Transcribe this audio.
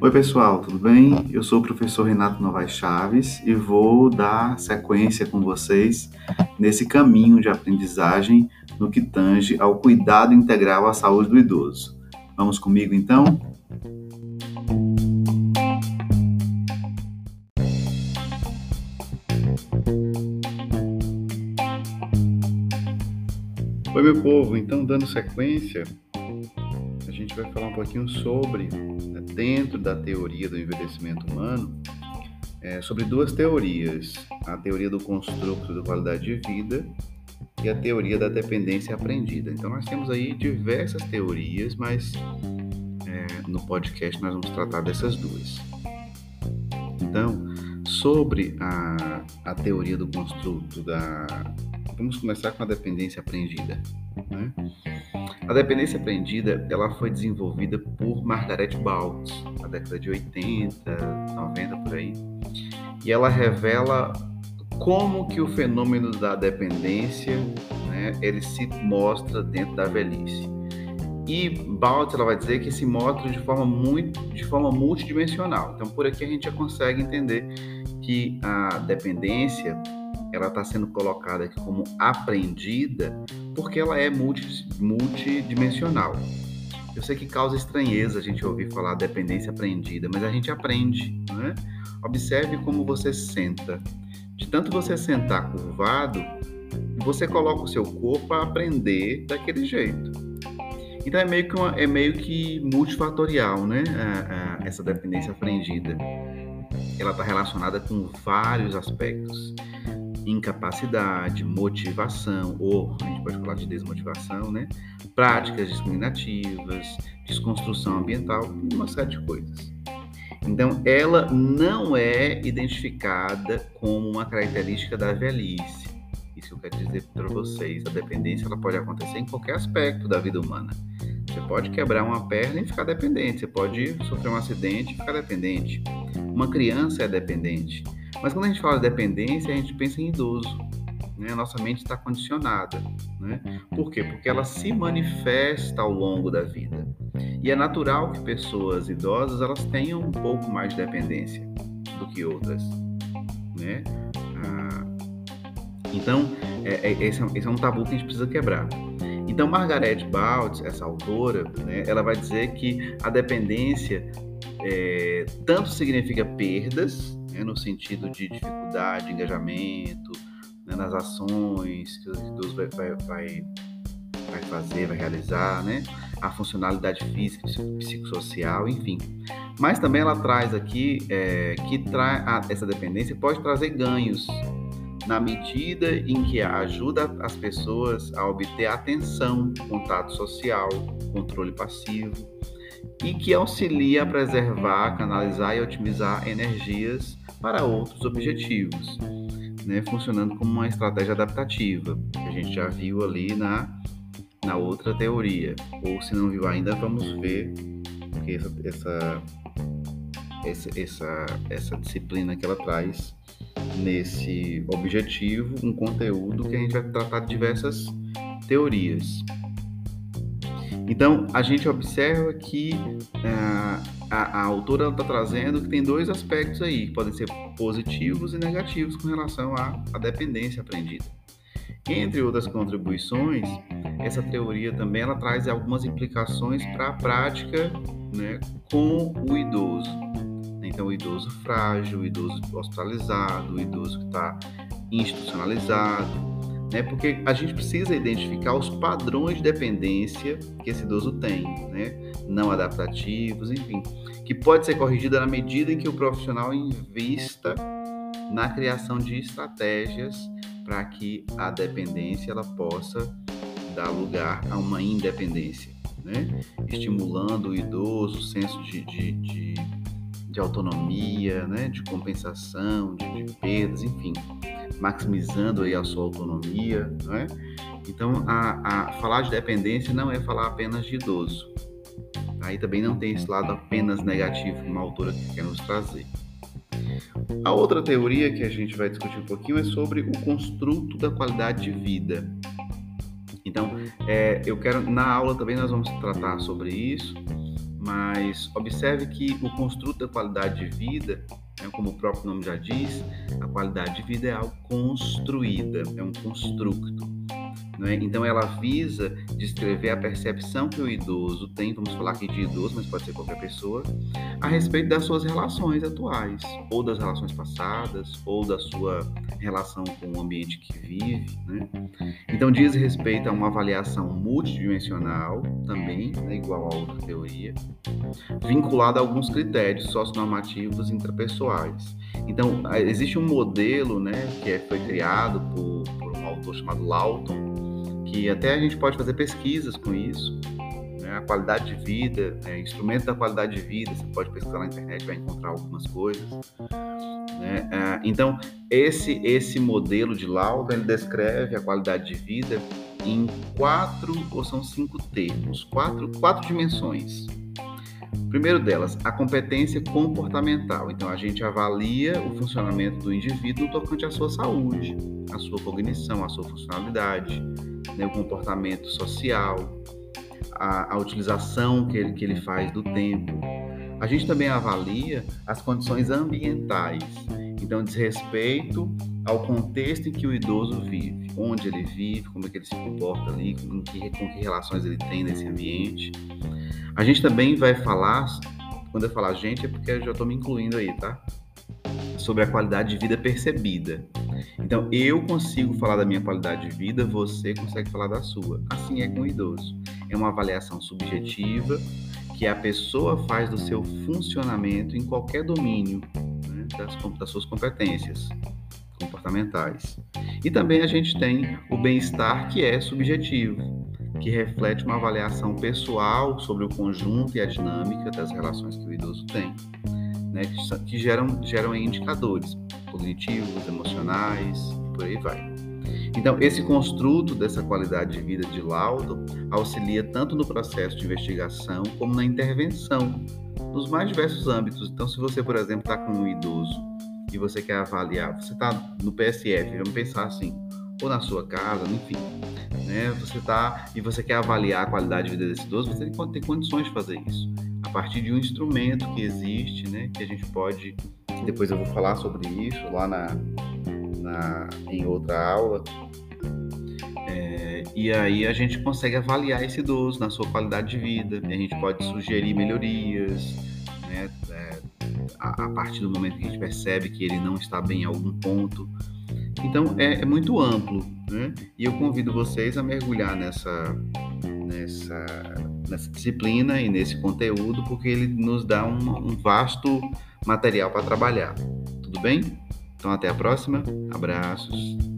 Oi, pessoal, tudo bem? Eu sou o professor Renato Novaes Chaves e vou dar sequência com vocês nesse caminho de aprendizagem no que tange ao cuidado integral à saúde do idoso. Vamos comigo então? Oi, meu povo, então dando sequência, a gente vai falar um pouquinho sobre dentro da teoria do envelhecimento humano é, sobre duas teorias: a teoria do construto da qualidade de vida e a teoria da dependência aprendida. Então, nós temos aí diversas teorias, mas é, no podcast nós vamos tratar dessas duas. Então, sobre a, a teoria do construto da. Vamos começar com a dependência aprendida. Né? A dependência aprendida ela foi desenvolvida por Margaret Baltz na década de 80, 90 por aí, e ela revela como que o fenômeno da dependência né, ele se mostra dentro da velhice. E Baltz ela vai dizer que se mostra de forma muito, de forma multidimensional. Então por aqui a gente já consegue entender que a dependência ela está sendo colocada aqui como aprendida porque ela é multi, multidimensional. Eu sei que causa estranheza a gente ouvir falar dependência aprendida, mas a gente aprende, né? Observe como você senta. De tanto você sentar curvado, você coloca o seu corpo a aprender daquele jeito. Então é meio que, uma, é meio que multifatorial, né? A, a, essa dependência aprendida. Ela está relacionada com vários aspectos incapacidade, motivação, ou a gente pode falar de desmotivação, né? Práticas discriminativas, desconstrução ambiental, uma série de coisas. Então, ela não é identificada como uma característica da velhice. Isso que eu quero dizer para vocês. A dependência ela pode acontecer em qualquer aspecto da vida humana. Você pode quebrar uma perna e ficar dependente. Você pode sofrer um acidente e ficar dependente. Uma criança é dependente. Mas quando a gente fala de dependência, a gente pensa em idoso. Né? Nossa mente está condicionada. Né? Por quê? Porque ela se manifesta ao longo da vida. E é natural que pessoas idosas elas tenham um pouco mais de dependência do que outras. Né? Ah, então, é, é, esse, é, esse, é, um tabu que a gente precisa quebrar. Então, Margaret Baltz, essa autora, né, ela vai dizer que a dependência é, tanto significa perdas né, no sentido de dificuldade, engajamento né, nas ações que idoso vai, vai, vai, vai fazer, vai realizar, né, a funcionalidade física, psicossocial, enfim. Mas também ela traz aqui é, que tra essa dependência pode trazer ganhos na medida em que ajuda as pessoas a obter atenção, contato social, controle passivo e que auxilia a preservar, canalizar e otimizar energias para outros objetivos, né, funcionando como uma estratégia adaptativa, que a gente já viu ali na, na outra teoria. Ou se não viu ainda, vamos ver, porque essa, essa, essa, essa, essa disciplina que ela traz nesse objetivo, um conteúdo que a gente vai tratar de diversas teorias. Então, a gente observa que uh, a, a, autora está trazendo que tem dois aspectos aí, que podem ser positivos e negativos com relação à, à dependência aprendida. Entre outras contribuições, essa teoria também ela traz algumas implicações para a prática né, com o idoso. Então, o idoso frágil, o idoso hospitalizado, o idoso que está institucionalizado, né? Porque a gente precisa identificar os padrões de dependência que esse idoso tem, né? Não adaptativos, enfim, que pode ser corrigida na medida em que o profissional invista na criação de estratégias para que a dependência ela possa dar lugar a uma independência, né? Estimulando o idoso, o senso de, de, de, de autonomia, né? De compensação, de, de perdas, enfim maximizando aí a sua autonomia, né? Então, a, a, falar de dependência não é falar apenas de idoso. Aí também não tem esse lado apenas negativo que uma autora quer nos trazer. A outra teoria que a gente vai discutir um pouquinho é sobre o construto da qualidade de vida. Então, é, eu quero na aula também nós vamos tratar sobre isso, mas observe que o construto da qualidade de vida, né, como o próprio nome já diz, a qualidade de vida é algo construída, é um construto. É? Então, ela visa descrever a percepção que o idoso tem, vamos falar aqui de idoso, mas pode ser qualquer pessoa, a respeito das suas relações atuais, ou das relações passadas, ou da sua relação com o ambiente que vive. Né? Então, diz respeito a uma avaliação multidimensional, também, né, igual a outra teoria, vinculada a alguns critérios socionormativos intrapessoais. Então, existe um modelo né, que é, foi criado por, por um autor chamado Lawton, que até a gente pode fazer pesquisas com isso. Né? A qualidade de vida, é, instrumento da qualidade de vida, você pode pesquisar na internet, vai encontrar algumas coisas. Né? É, então, esse, esse modelo de laudo, ele descreve a qualidade de vida em quatro ou são cinco termos, quatro, quatro dimensões. Primeiro delas, a competência comportamental. Então, a gente avalia o funcionamento do indivíduo tocante à sua saúde, à sua cognição, à sua funcionalidade, né, o comportamento social, a, a utilização que ele, que ele faz do tempo. A gente também avalia as condições ambientais, então diz respeito ao contexto em que o idoso vive, onde ele vive, como é que ele se comporta ali, com que, com que relações ele tem nesse ambiente. A gente também vai falar, quando eu falar gente é porque eu já estou me incluindo aí, tá? Sobre a qualidade de vida percebida. Então, eu consigo falar da minha qualidade de vida, você consegue falar da sua. Assim é com o idoso. É uma avaliação subjetiva que a pessoa faz do seu funcionamento em qualquer domínio né, das, das suas competências comportamentais. E também a gente tem o bem-estar que é subjetivo, que reflete uma avaliação pessoal sobre o conjunto e a dinâmica das relações que o idoso tem, né, que, que geram, geram indicadores cognitivos, emocionais e por aí vai. Então, esse construto dessa qualidade de vida de laudo auxilia tanto no processo de investigação como na intervenção, nos mais diversos âmbitos. Então, se você, por exemplo, está com um idoso e você quer avaliar, você está no PSF, vamos pensar assim, ou na sua casa, enfim, né? Você está e você quer avaliar a qualidade de vida desse idoso, você tem, condições de fazer isso partir de um instrumento que existe, né? Que a gente pode depois eu vou falar sobre isso lá na, na em outra aula. É, e aí a gente consegue avaliar esse idoso na sua qualidade de vida. a gente pode sugerir melhorias, né? É, a, a, partir do momento que a gente percebe que ele não está bem em algum ponto. Então é, é muito amplo, né? E eu convido vocês a mergulhar nessa nessa, nessa disciplina e nesse conteúdo, porque ele nos dá um, um vasto material para trabalhar. Tudo bem? Então até a próxima. Abraços.